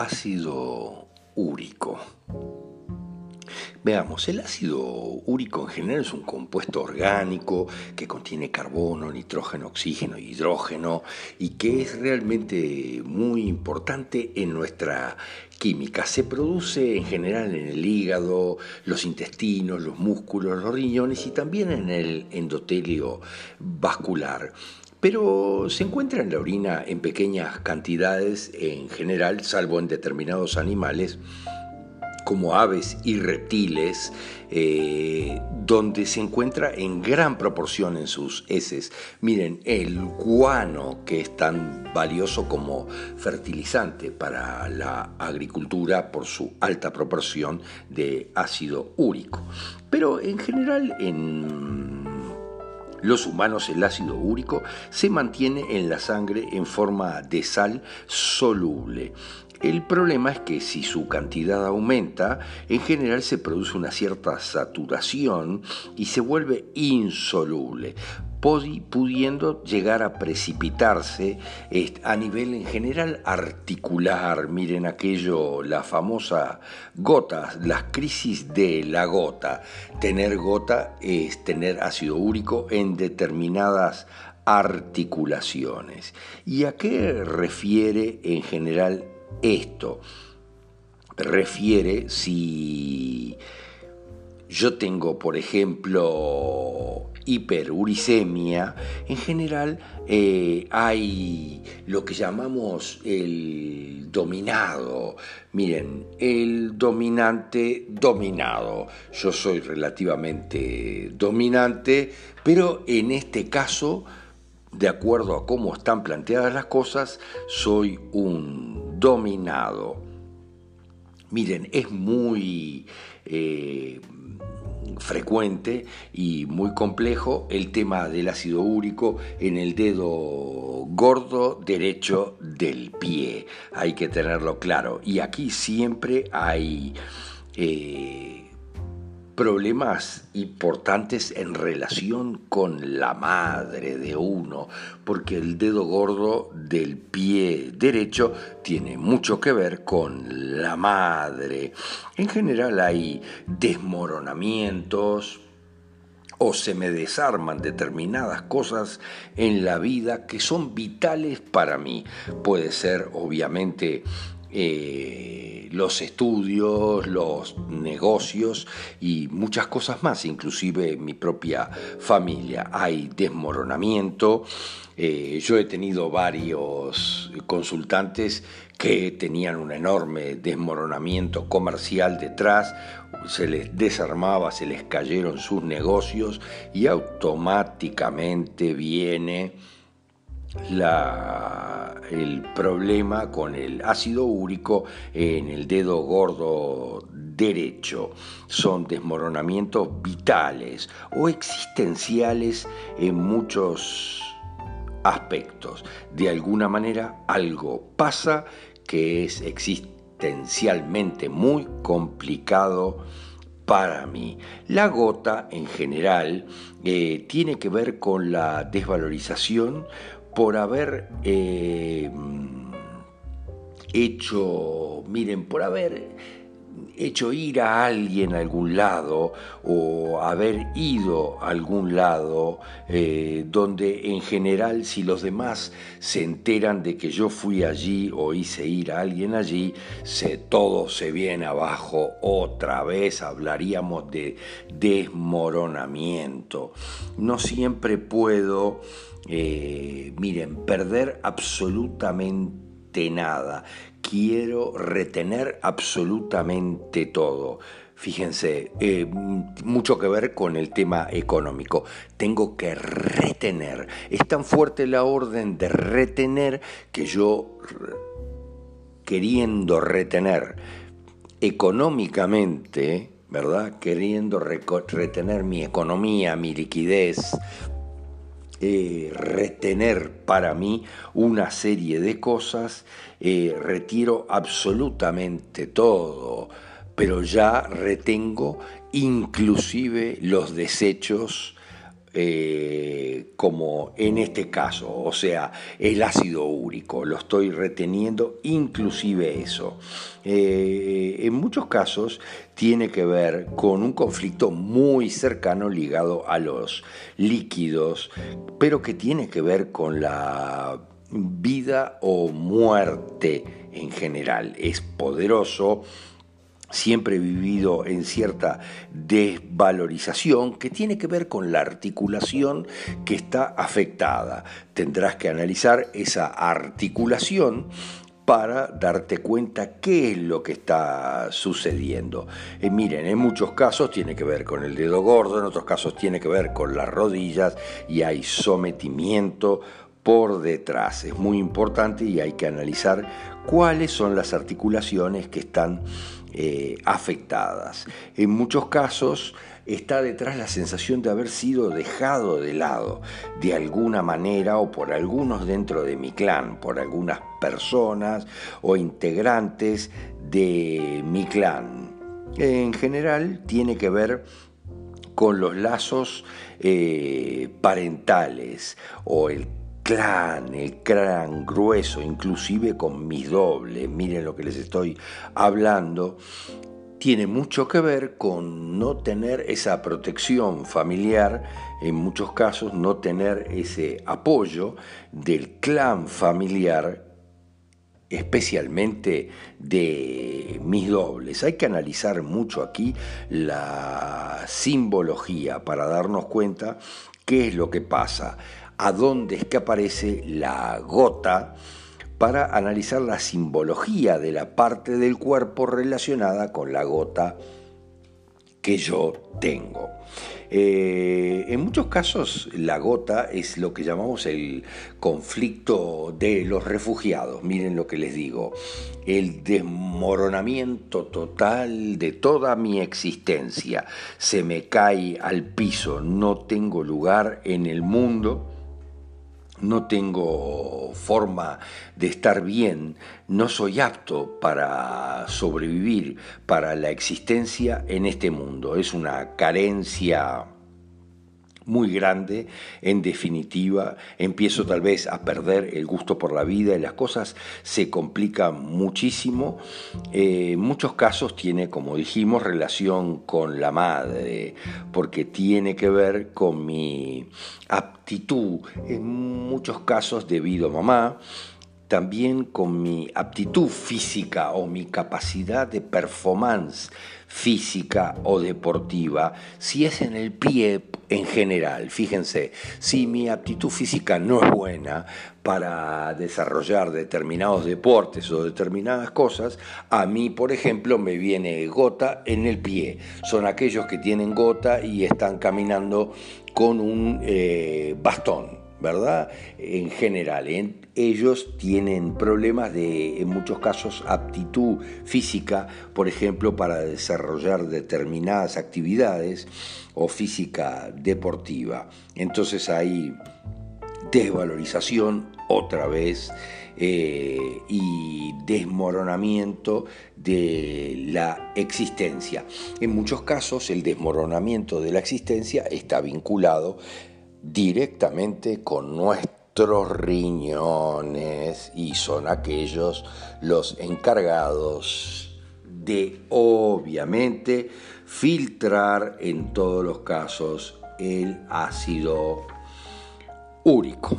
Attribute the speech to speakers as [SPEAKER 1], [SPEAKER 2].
[SPEAKER 1] ácido úrico. Veamos, el ácido úrico en general es un compuesto orgánico que contiene carbono, nitrógeno, oxígeno hidrógeno y que es realmente muy importante en nuestra química. Se produce en general en el hígado, los intestinos, los músculos, los riñones y también en el endotelio vascular pero se encuentra en la orina en pequeñas cantidades en general, salvo en determinados animales como aves y reptiles, eh, donde se encuentra en gran proporción en sus heces. Miren, el guano, que es tan valioso como fertilizante para la agricultura por su alta proporción de ácido úrico. Pero en general en los humanos el ácido úrico se mantiene en la sangre en forma de sal soluble. El problema es que si su cantidad aumenta, en general se produce una cierta saturación y se vuelve insoluble pudiendo llegar a precipitarse a nivel en general articular. Miren aquello, la famosa gota, las crisis de la gota. Tener gota es tener ácido úrico en determinadas articulaciones. ¿Y a qué refiere en general esto? Refiere si yo tengo, por ejemplo, hiperuricemia, en general eh, hay lo que llamamos el dominado. Miren, el dominante dominado. Yo soy relativamente dominante, pero en este caso, de acuerdo a cómo están planteadas las cosas, soy un dominado. Miren, es muy... Eh, frecuente y muy complejo el tema del ácido úrico en el dedo gordo derecho del pie. Hay que tenerlo claro. Y aquí siempre hay... Eh, problemas importantes en relación con la madre de uno, porque el dedo gordo del pie derecho tiene mucho que ver con la madre. En general hay desmoronamientos, o se me desarman determinadas cosas en la vida que son vitales para mí. Puede ser obviamente eh, los estudios, los negocios y muchas cosas más, inclusive mi propia familia. Hay desmoronamiento. Eh, yo he tenido varios consultantes que tenían un enorme desmoronamiento comercial detrás, se les desarmaba, se les cayeron sus negocios y automáticamente viene el problema con el ácido úrico en el dedo gordo derecho. Son desmoronamientos vitales o existenciales en muchos aspectos. De alguna manera algo pasa que es existencialmente muy complicado para mí. La gota en general eh, tiene que ver con la desvalorización por haber eh, hecho, miren, por haber hecho ir a alguien a algún lado o haber ido a algún lado eh, donde en general si los demás se enteran de que yo fui allí o hice ir a alguien allí, se, todo se viene abajo otra vez, hablaríamos de desmoronamiento. No siempre puedo eh, miren, perder absolutamente nada. Quiero retener absolutamente todo. Fíjense, eh, mucho que ver con el tema económico. Tengo que retener. Es tan fuerte la orden de retener que yo, queriendo retener económicamente, ¿verdad? Queriendo retener mi economía, mi liquidez, eh, retener para mí una serie de cosas, eh, retiro absolutamente todo, pero ya retengo inclusive los desechos eh, como en este caso, o sea, el ácido úrico, lo estoy reteniendo, inclusive eso. Eh, en muchos casos tiene que ver con un conflicto muy cercano ligado a los líquidos, pero que tiene que ver con la vida o muerte en general. Es poderoso siempre he vivido en cierta desvalorización que tiene que ver con la articulación que está afectada. Tendrás que analizar esa articulación para darte cuenta qué es lo que está sucediendo. Eh, miren, en muchos casos tiene que ver con el dedo gordo, en otros casos tiene que ver con las rodillas y hay sometimiento por detrás. Es muy importante y hay que analizar cuáles son las articulaciones que están eh, afectadas. En muchos casos está detrás la sensación de haber sido dejado de lado de alguna manera o por algunos dentro de mi clan, por algunas personas o integrantes de mi clan. En general tiene que ver con los lazos eh, parentales o el el clan grueso, inclusive con mis dobles, miren lo que les estoy hablando, tiene mucho que ver con no tener esa protección familiar, en muchos casos no tener ese apoyo del clan familiar, especialmente de mis dobles. Hay que analizar mucho aquí la simbología para darnos cuenta qué es lo que pasa a dónde es que aparece la gota para analizar la simbología de la parte del cuerpo relacionada con la gota que yo tengo. Eh, en muchos casos la gota es lo que llamamos el conflicto de los refugiados. Miren lo que les digo. El desmoronamiento total de toda mi existencia. Se me cae al piso. No tengo lugar en el mundo no tengo forma de estar bien, no soy apto para sobrevivir, para la existencia en este mundo. Es una carencia muy grande, en definitiva, empiezo tal vez a perder el gusto por la vida y las cosas se complican muchísimo. Eh, en muchos casos tiene, como dijimos, relación con la madre, porque tiene que ver con mi aptitud, en muchos casos debido a mamá, también con mi aptitud física o mi capacidad de performance física o deportiva, si es en el pie en general. Fíjense, si mi aptitud física no es buena para desarrollar determinados deportes o determinadas cosas, a mí, por ejemplo, me viene gota en el pie. Son aquellos que tienen gota y están caminando con un eh, bastón. ¿Verdad? En general, ellos tienen problemas de, en muchos casos, aptitud física, por ejemplo, para desarrollar determinadas actividades o física deportiva. Entonces hay desvalorización otra vez eh, y desmoronamiento de la existencia. En muchos casos el desmoronamiento de la existencia está vinculado directamente con nuestros riñones y son aquellos los encargados de obviamente filtrar en todos los casos el ácido úrico.